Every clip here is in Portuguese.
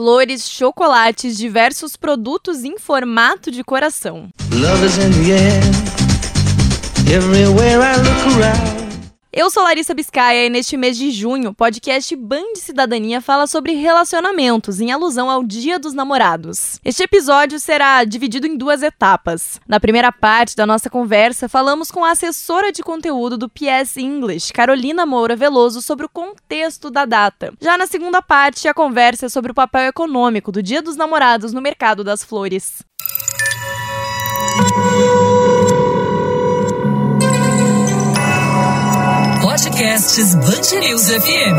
flores, chocolates, diversos produtos em formato de coração. Eu sou Larissa Biscaia e neste mês de junho, o podcast Band Cidadania fala sobre relacionamentos, em alusão ao Dia dos Namorados. Este episódio será dividido em duas etapas. Na primeira parte da nossa conversa, falamos com a assessora de conteúdo do PS English, Carolina Moura Veloso, sobre o contexto da data. Já na segunda parte, a conversa é sobre o papel econômico do Dia dos Namorados no mercado das flores. Podcasts Bangerils FM.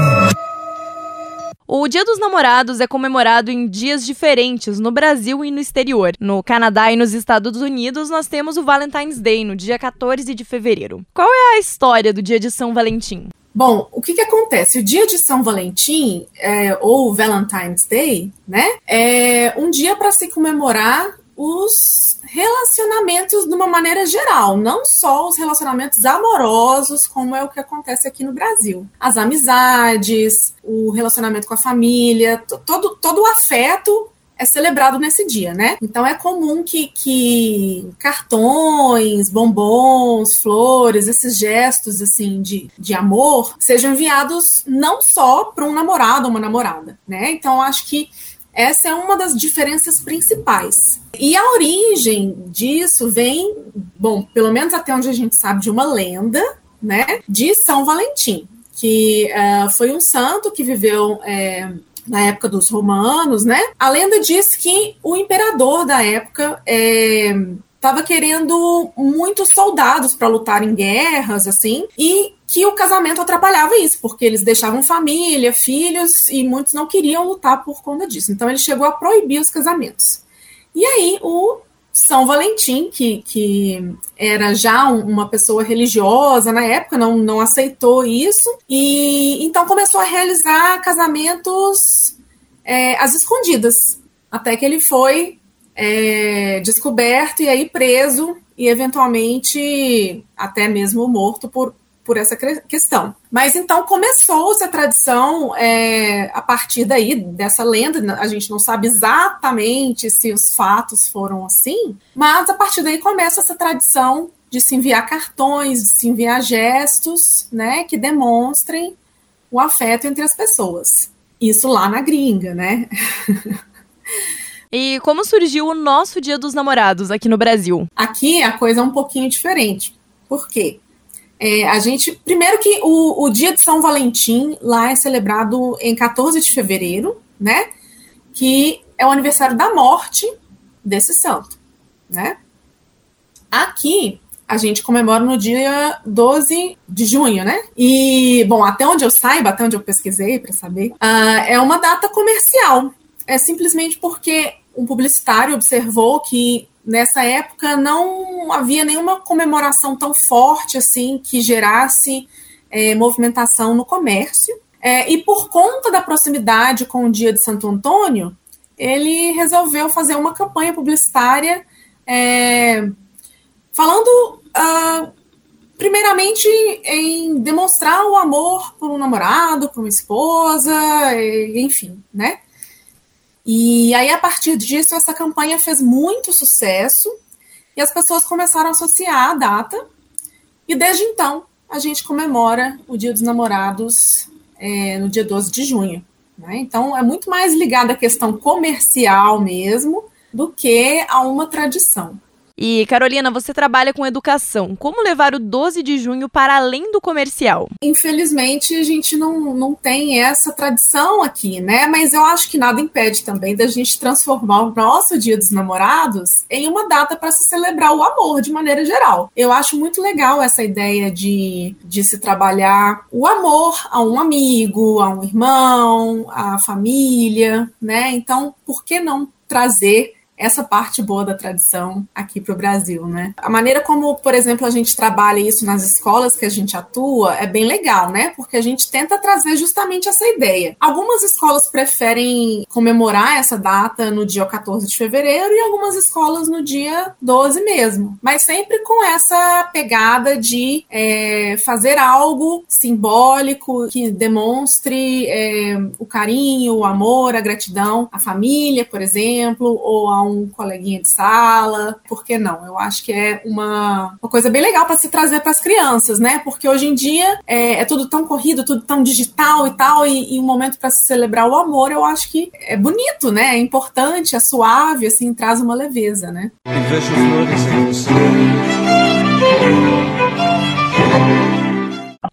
O Dia dos Namorados é comemorado em dias diferentes no Brasil e no exterior. No Canadá e nos Estados Unidos, nós temos o Valentine's Day, no dia 14 de fevereiro. Qual é a história do dia de São Valentim? Bom, o que, que acontece? O dia de São Valentim, é, ou Valentine's Day, né, é um dia para se comemorar os relacionamentos de uma maneira geral, não só os relacionamentos amorosos, como é o que acontece aqui no Brasil. As amizades, o relacionamento com a família, todo, todo o afeto é celebrado nesse dia, né? Então é comum que, que cartões, bombons, flores, esses gestos assim de, de amor sejam enviados não só para um namorado ou uma namorada, né? Então acho que essa é uma das diferenças principais. E a origem disso vem, bom, pelo menos até onde a gente sabe, de uma lenda, né, de São Valentim, que uh, foi um santo que viveu é, na época dos romanos, né? A lenda diz que o imperador da época é, estava querendo muitos soldados para lutar em guerras, assim, e que o casamento atrapalhava isso, porque eles deixavam família, filhos, e muitos não queriam lutar por conta disso. Então ele chegou a proibir os casamentos. E aí o São Valentim, que, que era já uma pessoa religiosa na época, não, não aceitou isso, e então começou a realizar casamentos é, às escondidas, até que ele foi é, descoberto e aí preso e eventualmente até mesmo morto por, por essa questão. Mas então começou-se a tradição é, a partir daí, dessa lenda, a gente não sabe exatamente se os fatos foram assim, mas a partir daí começa essa tradição de se enviar cartões, de se enviar gestos, né, que demonstrem o afeto entre as pessoas. Isso lá na gringa, né? E como surgiu o nosso Dia dos Namorados aqui no Brasil? Aqui a coisa é um pouquinho diferente. Por quê? É, a gente. Primeiro que o, o dia de São Valentim lá é celebrado em 14 de fevereiro, né? Que é o aniversário da morte desse santo, né? Aqui a gente comemora no dia 12 de junho, né? E, bom, até onde eu saiba, até onde eu pesquisei para saber, uh, é uma data comercial. É simplesmente porque um publicitário observou que nessa época não havia nenhuma comemoração tão forte assim que gerasse é, movimentação no comércio. É, e por conta da proximidade com o dia de Santo Antônio, ele resolveu fazer uma campanha publicitária é, falando, uh, primeiramente, em demonstrar o amor por um namorado, por uma esposa, enfim, né? E aí, a partir disso, essa campanha fez muito sucesso e as pessoas começaram a associar a data. E desde então, a gente comemora o Dia dos Namorados é, no dia 12 de junho. Né? Então, é muito mais ligado à questão comercial mesmo do que a uma tradição. E Carolina, você trabalha com educação. Como levar o 12 de junho para além do comercial? Infelizmente, a gente não, não tem essa tradição aqui, né? Mas eu acho que nada impede também da gente transformar o nosso Dia dos Namorados em uma data para se celebrar o amor de maneira geral. Eu acho muito legal essa ideia de, de se trabalhar o amor a um amigo, a um irmão, à família, né? Então, por que não trazer essa parte boa da tradição aqui para o Brasil, né? A maneira como, por exemplo, a gente trabalha isso nas escolas que a gente atua é bem legal, né? Porque a gente tenta trazer justamente essa ideia. Algumas escolas preferem comemorar essa data no dia 14 de fevereiro e algumas escolas no dia 12 mesmo, mas sempre com essa pegada de é, fazer algo simbólico que demonstre é, o carinho, o amor, a gratidão à família, por exemplo, ou a um coleguinha de sala. Por que não? Eu acho que é uma, uma coisa bem legal para se trazer para as crianças, né? Porque hoje em dia é, é, tudo tão corrido, tudo tão digital e tal, e, e um momento para se celebrar o amor, eu acho que é bonito, né? É importante, é suave, assim, traz uma leveza, né? E vejo flores em você.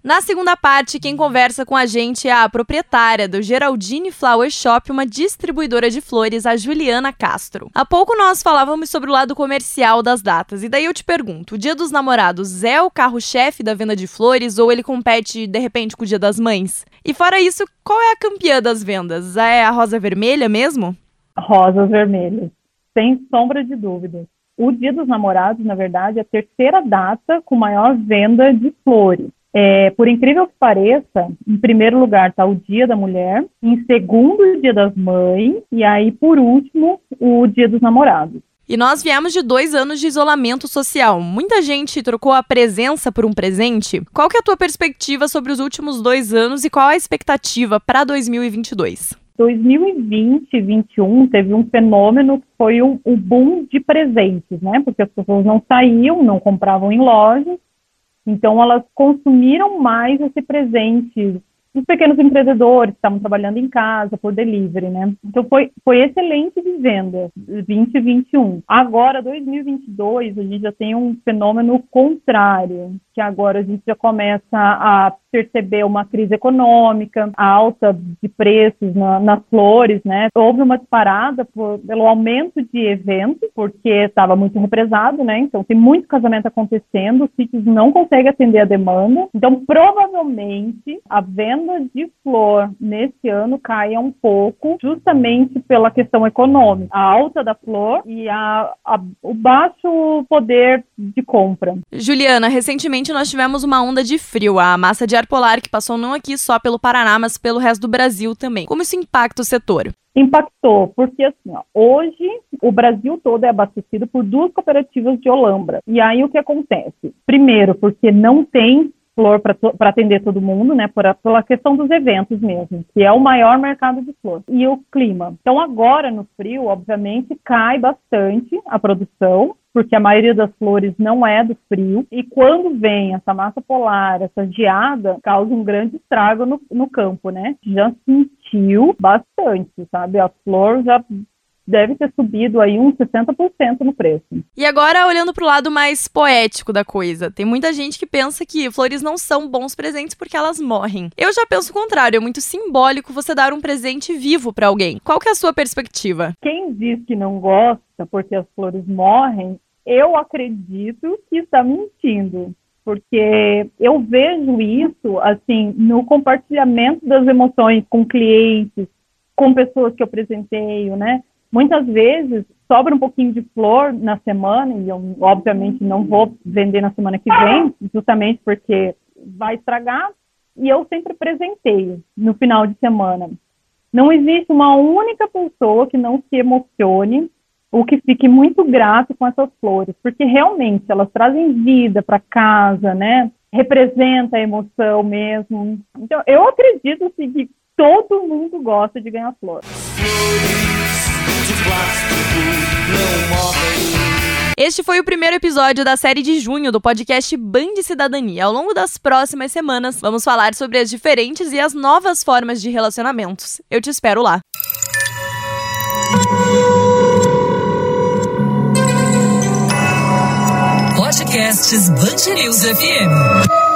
Na segunda parte, quem conversa com a gente é a proprietária do Geraldine Flower Shop, uma distribuidora de flores, a Juliana Castro. Há pouco nós falávamos sobre o lado comercial das datas, e daí eu te pergunto: o Dia dos Namorados é o carro-chefe da venda de flores ou ele compete de repente com o Dia das Mães? E fora isso, qual é a campeã das vendas? É a rosa vermelha mesmo? Rosas vermelhas, sem sombra de dúvida. O Dia dos Namorados, na verdade, é a terceira data com maior venda de flores. É, por incrível que pareça, em primeiro lugar está o Dia da Mulher, em segundo, o Dia das Mães, e aí, por último, o Dia dos Namorados. E nós viemos de dois anos de isolamento social. Muita gente trocou a presença por um presente. Qual que é a tua perspectiva sobre os últimos dois anos e qual a expectativa para 2022? 2020 e 2021 teve um fenômeno que foi o um, um boom de presentes, né? Porque as pessoas não saíam, não compravam em lojas, então, elas consumiram mais esse presente os pequenos empreendedores que estavam trabalhando em casa por delivery, né? Então foi, foi excelente de venda 2021. Agora 2022 a gente já tem um fenômeno contrário, que agora a gente já começa a perceber uma crise econômica, a alta de preços na, nas flores, né? Houve uma disparada por, pelo aumento de eventos, porque estava muito represado, né? Então tem muito casamento acontecendo, os sítios não conseguem atender a demanda. Então provavelmente a venda de flor nesse ano caia um pouco, justamente pela questão econômica, a alta da flor e a, a, o baixo poder de compra. Juliana, recentemente nós tivemos uma onda de frio, a massa de ar polar que passou não aqui só pelo Paraná, mas pelo resto do Brasil também. Como isso impacta o setor? Impactou, porque assim, ó, hoje o Brasil todo é abastecido por duas cooperativas de Olambra. E aí o que acontece? Primeiro, porque não tem flor para atender todo mundo, né, por a, pela questão dos eventos mesmo, que é o maior mercado de flor. E o clima. Então, agora no frio, obviamente, cai bastante a produção, porque a maioria das flores não é do frio, e quando vem essa massa polar, essa geada, causa um grande estrago no, no campo, né? Já sentiu bastante, sabe? A flor já deve ter subido aí uns 60% no preço. E agora, olhando para o lado mais poético da coisa, tem muita gente que pensa que flores não são bons presentes porque elas morrem. Eu já penso o contrário, é muito simbólico você dar um presente vivo para alguém. Qual que é a sua perspectiva? Quem diz que não gosta porque as flores morrem, eu acredito que está mentindo porque eu vejo isso assim no compartilhamento das emoções com clientes, com pessoas que eu presenteio, né? Muitas vezes sobra um pouquinho de flor na semana, e eu obviamente não vou vender na semana que vem, justamente porque vai estragar, e eu sempre presenteio no final de semana. Não existe uma única pessoa que não se emocione ou que fique muito grato com essas flores, porque realmente elas trazem vida para casa, né? Representa a emoção mesmo. Então, eu acredito assim, que todo mundo gosta de ganhar flores plástico não. Este foi o primeiro episódio da série de junho do podcast Band Cidadania. Ao longo das próximas semanas, vamos falar sobre as diferentes e as novas formas de relacionamentos. Eu te espero lá. Podcasts Band News FM.